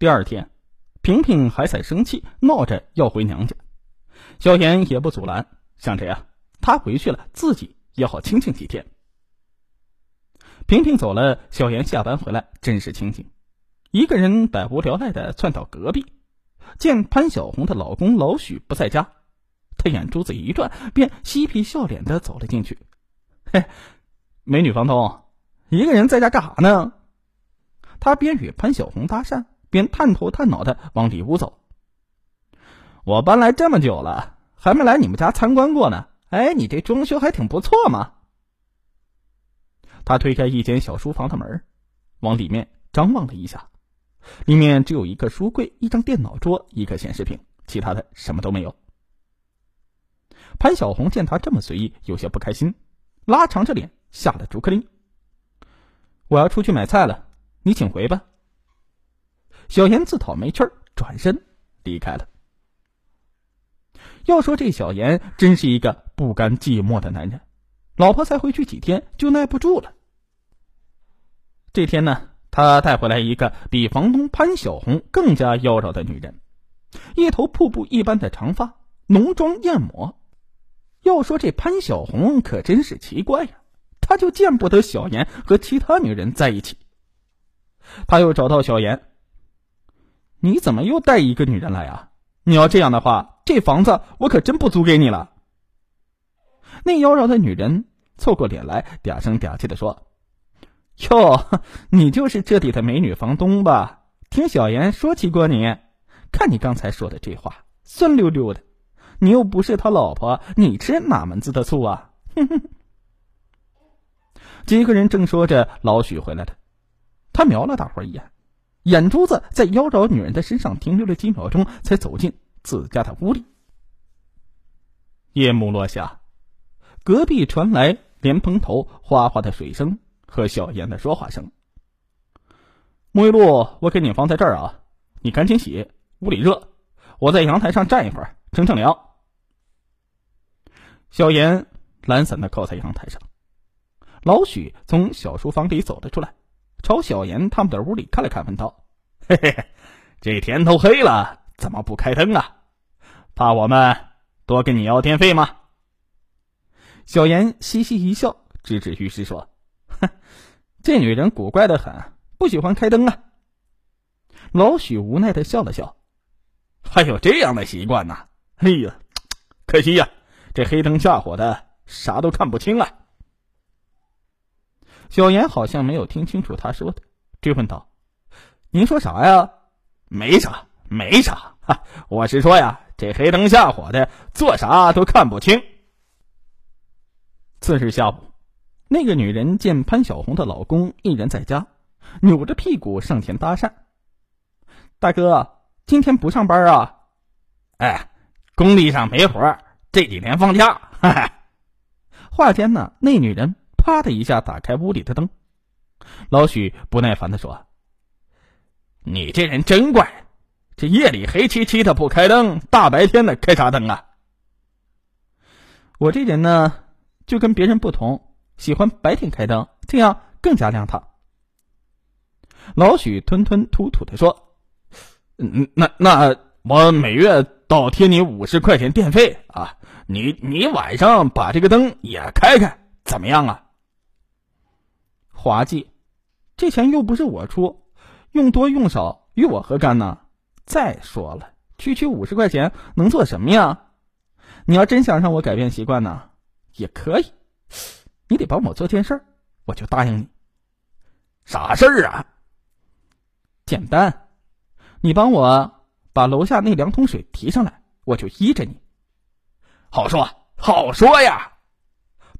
第二天，萍萍还在生气，闹着要回娘家，小妍也不阻拦，想着呀，她回去了，自己也好清静几天。萍萍走了，小妍下班回来，真是清静，一个人百无聊赖的窜到隔壁，见潘小红的老公老许不在家，她眼珠子一转，便嬉皮笑脸的走了进去。嘿，美女房东，一个人在家干啥呢？他边与潘小红搭讪，便探头探脑的往里屋走。我搬来这么久了，还没来你们家参观过呢。哎，你这装修还挺不错嘛。他推开一间小书房的门，往里面张望了一下，里面只有一个书柜、一张电脑桌、一个显示屏，其他的什么都没有。潘小红见他这么随意，有些不开心。拉长着脸下了逐客令：“我要出去买菜了，你请回吧。”小严自讨没趣儿，转身离开了。要说这小严真是一个不甘寂寞的男人，老婆才回去几天就耐不住了。这天呢，他带回来一个比房东潘小红更加妖娆的女人，一头瀑布一般的长发，浓妆艳抹。要说这潘小红可真是奇怪呀，他就见不得小妍和其他女人在一起。他又找到小妍：“你怎么又带一个女人来啊？你要这样的话，这房子我可真不租给你了。”那妖娆的女人凑过脸来，嗲声嗲气的说：“哟，你就是这里的美女房东吧？听小妍说起过你，看你刚才说的这话，酸溜溜的。”你又不是他老婆，你吃哪门子的醋啊？哼哼！几个人正说着，老许回来了。他瞄了大伙一眼，眼珠子在妖娆女人的身上停留了几秒钟，才走进自家的屋里。夜幕落下，隔壁传来莲蓬头哗哗的水声和小妍的说话声。沐浴露我给你放在这儿啊，你赶紧洗。屋里热，我在阳台上站一会儿，乘乘凉。小严懒散的靠在阳台上，老许从小书房里走了出来，朝小严他们的屋里看了看，问道：“嘿嘿，这天都黑了，怎么不开灯啊？怕我们多跟你要电费吗？”小严嘻嘻一笑，指指浴室说：“哼，这女人古怪的很，不喜欢开灯啊。”老许无奈的笑了笑：“还有这样的习惯呢？哎呀，可惜呀。”这黑灯瞎火的，啥都看不清啊！小严好像没有听清楚他说的，追问道：“您说啥呀？没啥，没啥。哈，我是说呀，这黑灯瞎火的，做啥都看不清。”次日下午，那个女人见潘小红的老公一人在家，扭着屁股上前搭讪：“大哥，今天不上班啊？”“哎，工地上没活。”这几天放假，哈哈。话间呢，那女人啪的一下打开屋里的灯。老许不耐烦的说：“你这人真怪，这夜里黑漆漆的不开灯，大白天的开啥灯啊？”我这人呢，就跟别人不同，喜欢白天开灯，这样更加亮堂。老许吞吞吐吐的说：“嗯，那那我每月倒贴你五十块钱电费啊。”你你晚上把这个灯也开开，怎么样啊？滑稽，这钱又不是我出，用多用少与我何干呢？再说了，区区五十块钱能做什么呀？你要真想让我改变习惯呢，也可以，你得帮我做件事，我就答应你。啥事儿啊？简单，你帮我把楼下那两桶水提上来，我就依着你。好说，好说呀！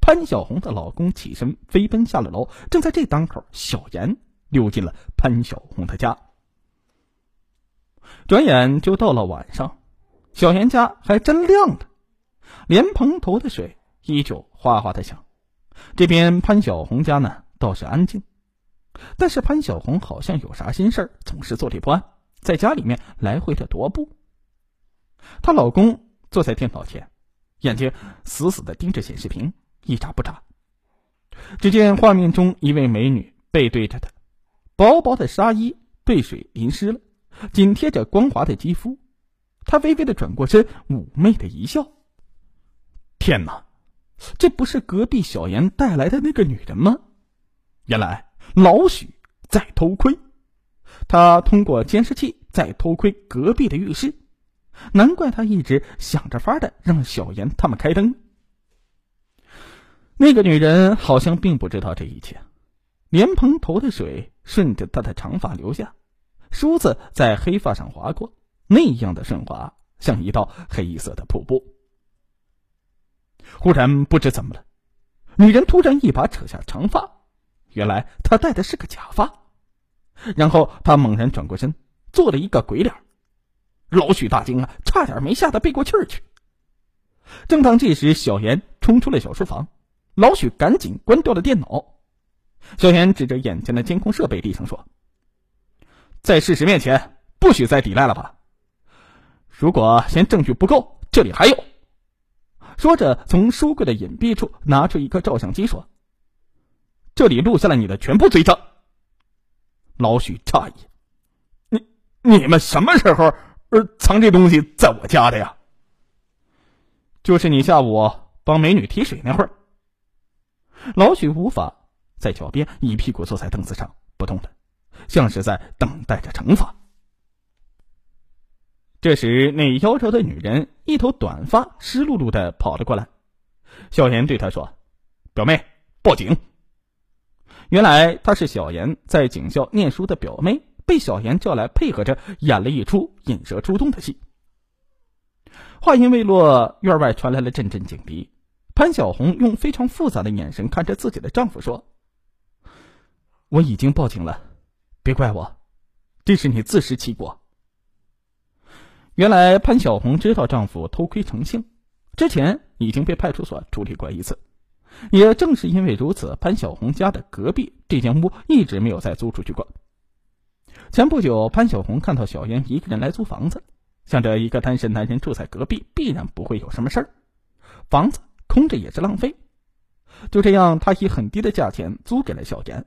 潘小红的老公起身飞奔下了楼，正在这当口，小严溜进了潘小红的家。转眼就到了晚上，小严家还真亮了，莲蓬头的水依旧哗哗的响。这边潘小红家呢倒是安静，但是潘小红好像有啥心事总是坐立不安，在家里面来回的踱步。她老公坐在电脑前。眼睛死死的盯着显示屏，一眨不眨。只见画面中一位美女背对着他，薄薄的纱衣被水淋湿了，紧贴着光滑的肌肤。他微微的转过身，妩媚的一笑。天哪，这不是隔壁小严带来的那个女人吗？原来老许在偷窥，他通过监视器在偷窥隔壁的浴室。难怪他一直想着法的让小严他们开灯。那个女人好像并不知道这一切，莲蓬头的水顺着她的长发流下，梳子在黑发上划过。那样的顺滑，像一道黑色的瀑布。忽然不知怎么了，女人突然一把扯下长发，原来她戴的是个假发。然后她猛然转过身，做了一个鬼脸。老许大惊啊，差点没吓得背过气儿去。正当这时，小严冲出了小书房，老许赶紧关掉了电脑。小严指着眼前的监控设备，低声说：“在事实面前，不许再抵赖了吧。”如果嫌证据不够，这里还有。说着，从书柜的隐蔽处拿出一个照相机，说：“这里录下了你的全部罪证。”老许诧异：“你你们什么时候呃藏这东西在我家的呀？”就是你下午帮美女提水那会儿。老许无法在脚边一屁股坐在凳子上不动了，像是在等待着惩罚。这时，那妖娆的女人一头短发湿漉漉的跑了过来。小严对她说：“表妹，报警。”原来她是小严在警校念书的表妹，被小严叫来配合着演了一出引蛇出洞的戏。话音未落，院外传来了阵阵警笛。潘小红用非常复杂的眼神看着自己的丈夫说：“我已经报警了，别怪我，这是你自食其果。”原来潘小红知道丈夫偷窥成性，之前已经被派出所处理过一次。也正是因为如此，潘小红家的隔壁这间屋一直没有再租出去过。前不久，潘小红看到小燕一个人来租房子，想着一个单身男人住在隔壁，必然不会有什么事儿，房子空着也是浪费。就这样，他以很低的价钱租给了小严。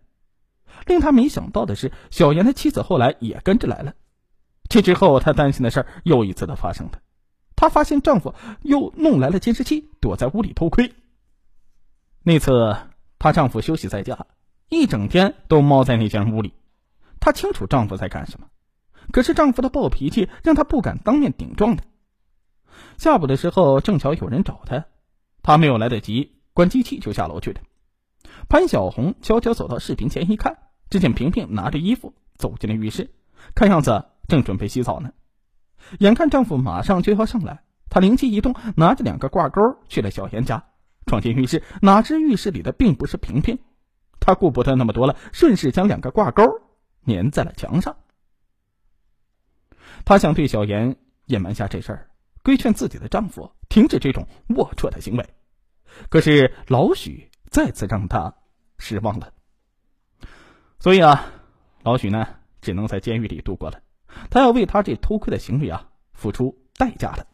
令他没想到的是，小严的妻子后来也跟着来了。这之后，她担心的事又一次的发生了。她发现丈夫又弄来了监视器，躲在屋里偷窥。那次，她丈夫休息在家，一整天都猫在那间屋里。她清楚丈夫在干什么，可是丈夫的暴脾气让她不敢当面顶撞他。下午的时候，正巧有人找她，她没有来得及关机器，就下楼去了。潘小红悄悄走到视频前一看，只见萍萍拿着衣服走进了浴室，看样子。正准备洗澡呢，眼看丈夫马上就要上来，她灵机一动，拿着两个挂钩去了小严家，闯进浴室，哪知浴室里的并不是萍萍，她顾不得那么多了，顺势将两个挂钩粘在了墙上。她想对小严隐瞒下这事儿，规劝自己的丈夫停止这种龌龊的行为，可是老许再次让他失望了。所以啊，老许呢，只能在监狱里度过了。他要为他这偷窥的行为啊付出代价的。